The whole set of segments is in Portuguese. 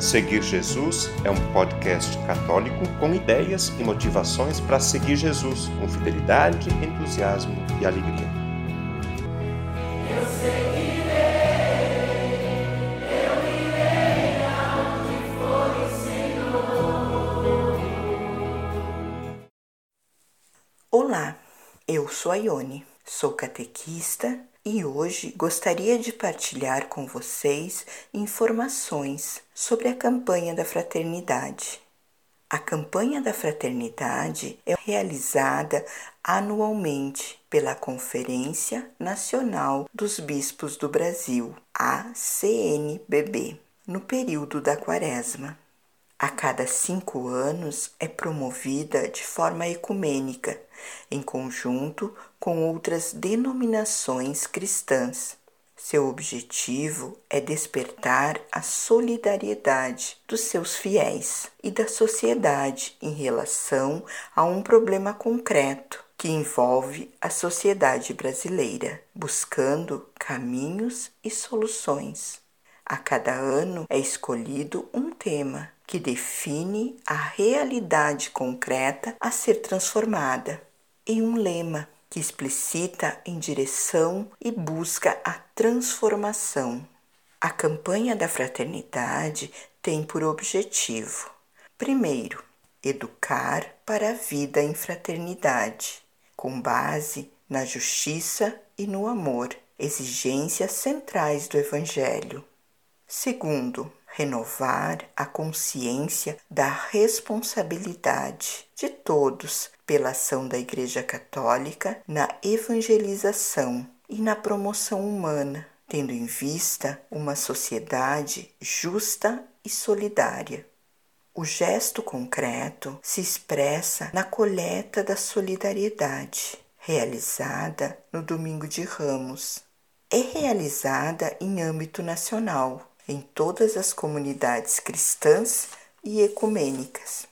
Seguir Jesus é um podcast católico com ideias e motivações para seguir Jesus com fidelidade, entusiasmo e alegria. Eu seguirei, eu irei for o Senhor. Olá, eu sou a Ione, sou catequista e hoje gostaria de partilhar com vocês informações sobre a campanha da fraternidade. A campanha da fraternidade é realizada anualmente pela Conferência Nacional dos Bispos do Brasil, a CNBB, no período da Quaresma. A cada cinco anos é promovida de forma ecumênica, em conjunto com outras denominações cristãs. Seu objetivo é despertar a solidariedade dos seus fiéis e da sociedade em relação a um problema concreto que envolve a sociedade brasileira, buscando caminhos e soluções. A cada ano é escolhido um tema que define a realidade concreta a ser transformada, em um lema que explicita em direção e busca a transformação. A campanha da fraternidade tem por objetivo, primeiro, educar para a vida em fraternidade, com base na justiça e no amor, exigências centrais do Evangelho. Segundo, renovar a consciência da responsabilidade de todos pela ação da Igreja Católica na evangelização e na promoção humana, tendo em vista uma sociedade justa e solidária. O gesto concreto se expressa na coleta da solidariedade, realizada no Domingo de Ramos. É realizada em âmbito nacional em todas as comunidades cristãs e ecumênicas.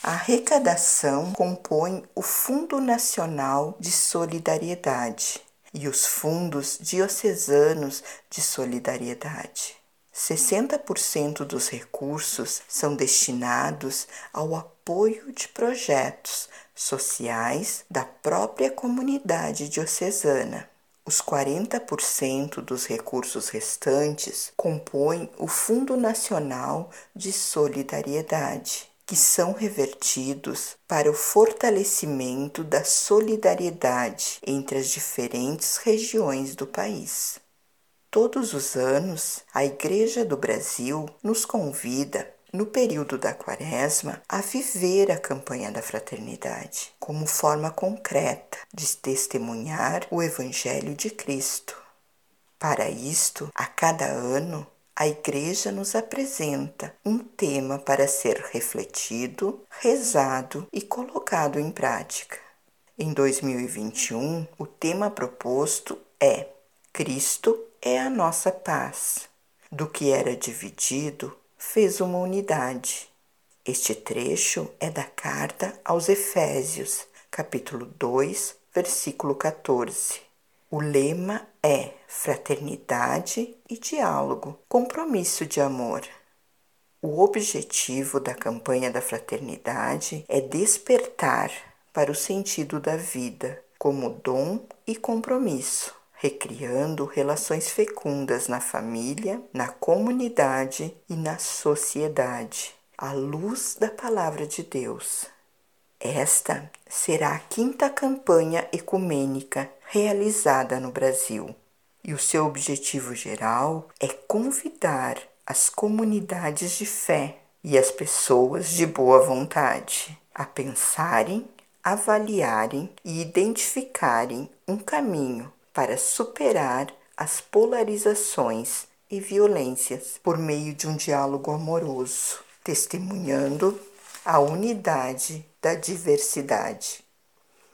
A arrecadação compõe o Fundo Nacional de Solidariedade e os fundos diocesanos de solidariedade. 60% dos recursos são destinados ao apoio de projetos sociais da própria comunidade diocesana. Os 40% dos recursos restantes compõem o Fundo Nacional de Solidariedade, que são revertidos para o fortalecimento da solidariedade entre as diferentes regiões do país. Todos os anos, a Igreja do Brasil nos convida no período da Quaresma, a viver a campanha da fraternidade como forma concreta de testemunhar o Evangelho de Cristo. Para isto, a cada ano, a Igreja nos apresenta um tema para ser refletido, rezado e colocado em prática. Em 2021, o tema proposto é Cristo é a nossa paz. Do que era dividido, fez uma unidade. Este trecho é da carta aos Efésios, capítulo 2, versículo 14. O lema é fraternidade e diálogo, compromisso de amor. O objetivo da campanha da fraternidade é despertar para o sentido da vida como dom e compromisso recriando relações fecundas na família, na comunidade e na sociedade, à luz da Palavra de Deus. Esta será a quinta campanha ecumênica realizada no Brasil, e o seu objetivo geral é convidar as comunidades de fé e as pessoas de boa vontade a pensarem, avaliarem e identificarem um caminho para superar as polarizações e violências por meio de um diálogo amoroso, testemunhando a unidade da diversidade.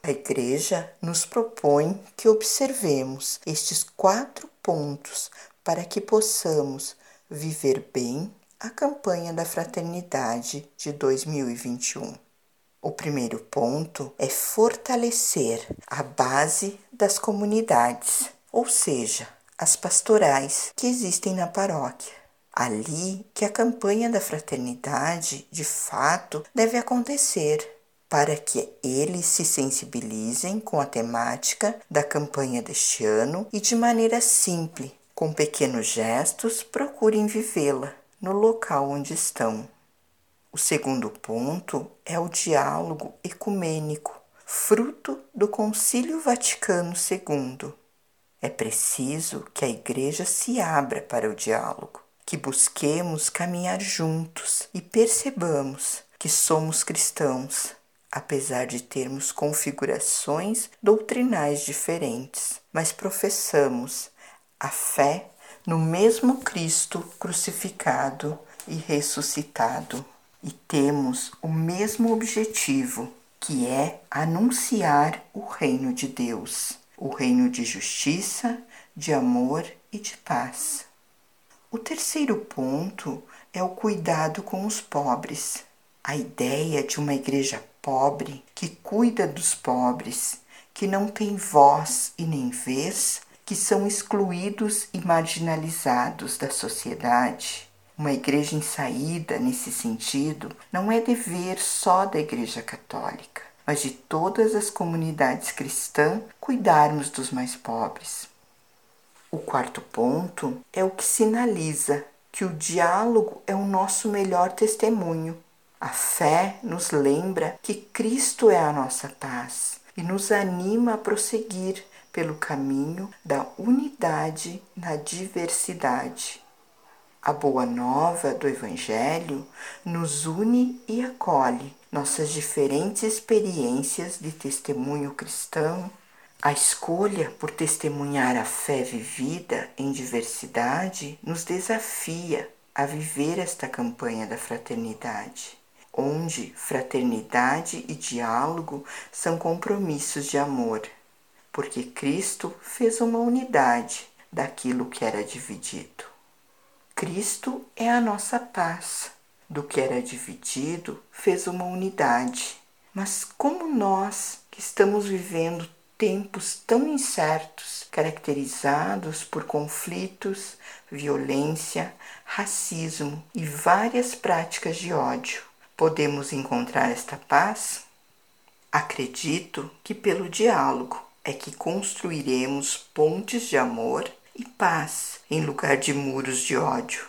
A Igreja nos propõe que observemos estes quatro pontos para que possamos viver bem a campanha da fraternidade de 2021. O primeiro ponto é fortalecer a base das comunidades, ou seja, as pastorais que existem na paróquia. Ali que a campanha da fraternidade, de fato, deve acontecer, para que eles se sensibilizem com a temática da campanha deste ano e, de maneira simples, com pequenos gestos, procurem vivê-la no local onde estão. O segundo ponto é o diálogo ecumênico, fruto do Concílio Vaticano II. É preciso que a Igreja se abra para o diálogo, que busquemos caminhar juntos e percebamos que somos cristãos, apesar de termos configurações doutrinais diferentes, mas professamos a fé no mesmo Cristo crucificado e ressuscitado. E temos o mesmo objetivo, que é anunciar o reino de Deus, o reino de justiça, de amor e de paz. O terceiro ponto é o cuidado com os pobres. A ideia de uma igreja pobre que cuida dos pobres, que não tem voz e nem vez, que são excluídos e marginalizados da sociedade. Uma igreja em saída, nesse sentido, não é dever só da Igreja Católica, mas de todas as comunidades cristãs cuidarmos dos mais pobres. O quarto ponto é o que sinaliza que o diálogo é o nosso melhor testemunho. A fé nos lembra que Cristo é a nossa paz e nos anima a prosseguir pelo caminho da unidade na diversidade. A boa nova do Evangelho nos une e acolhe nossas diferentes experiências de testemunho cristão. A escolha por testemunhar a fé vivida em diversidade nos desafia a viver esta campanha da fraternidade, onde fraternidade e diálogo são compromissos de amor porque Cristo fez uma unidade daquilo que era dividido. Cristo é a nossa paz. Do que era dividido, fez uma unidade. Mas como nós, que estamos vivendo tempos tão incertos, caracterizados por conflitos, violência, racismo e várias práticas de ódio, podemos encontrar esta paz? Acredito que pelo diálogo, é que construiremos pontes de amor e paz em lugar de muros de ódio.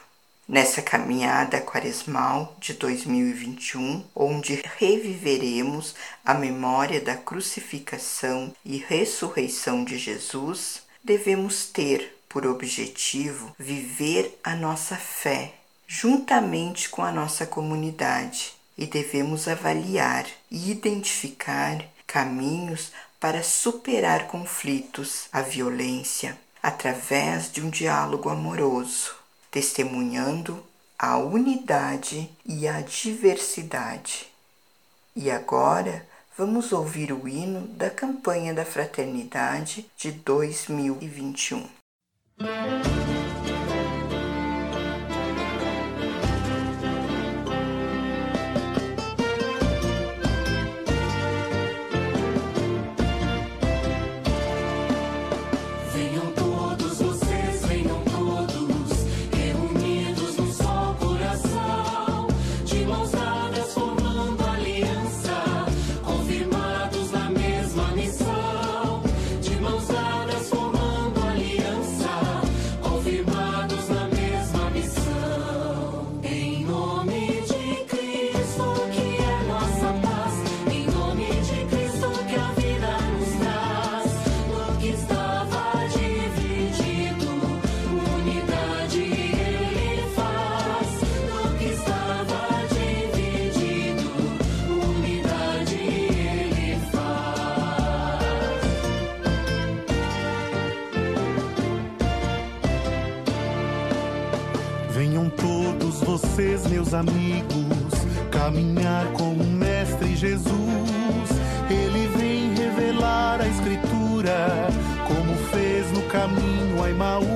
Nessa caminhada quaresmal de 2021, onde reviveremos a memória da crucificação e ressurreição de Jesus, devemos ter por objetivo viver a nossa fé juntamente com a nossa comunidade e devemos avaliar e identificar caminhos para superar conflitos, a violência, através de um diálogo amoroso, testemunhando a unidade e a diversidade. E agora vamos ouvir o hino da campanha da fraternidade de 2021. Vocês, meus amigos, caminhar com o Mestre Jesus. Ele vem revelar a Escritura, como fez no caminho a Emaús.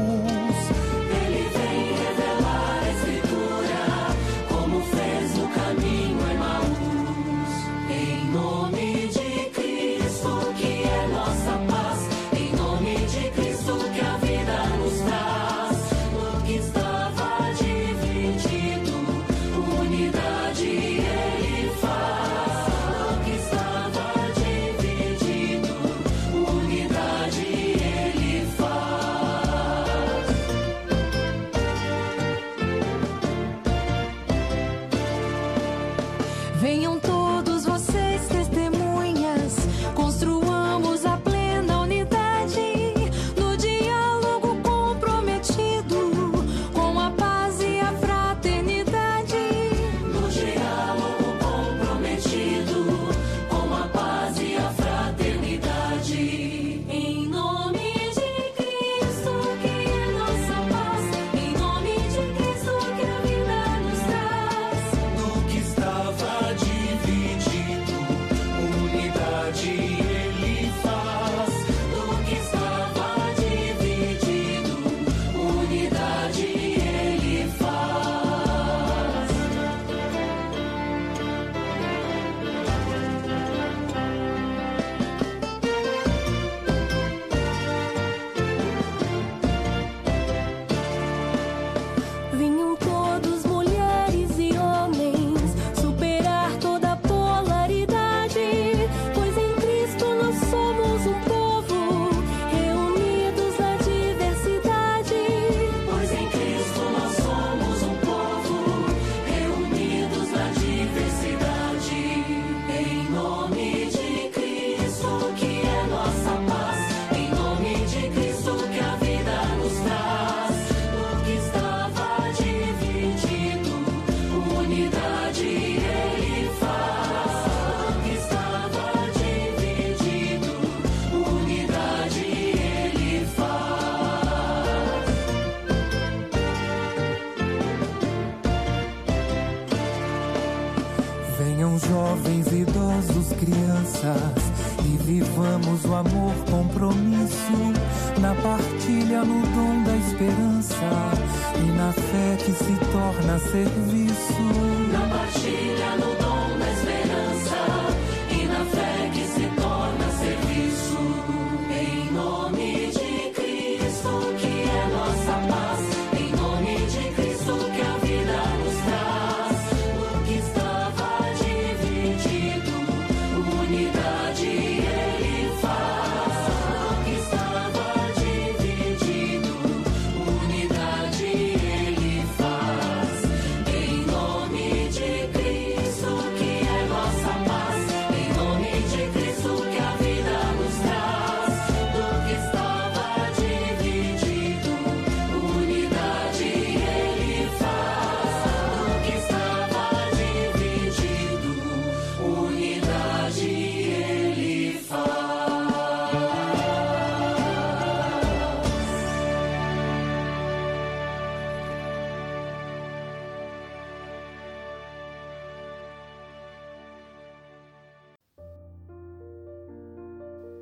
Venham todos. Crianças. E vivamos o amor, compromisso, na partilha, no dom da esperança. E na fé que se torna serviço. Na partilha, no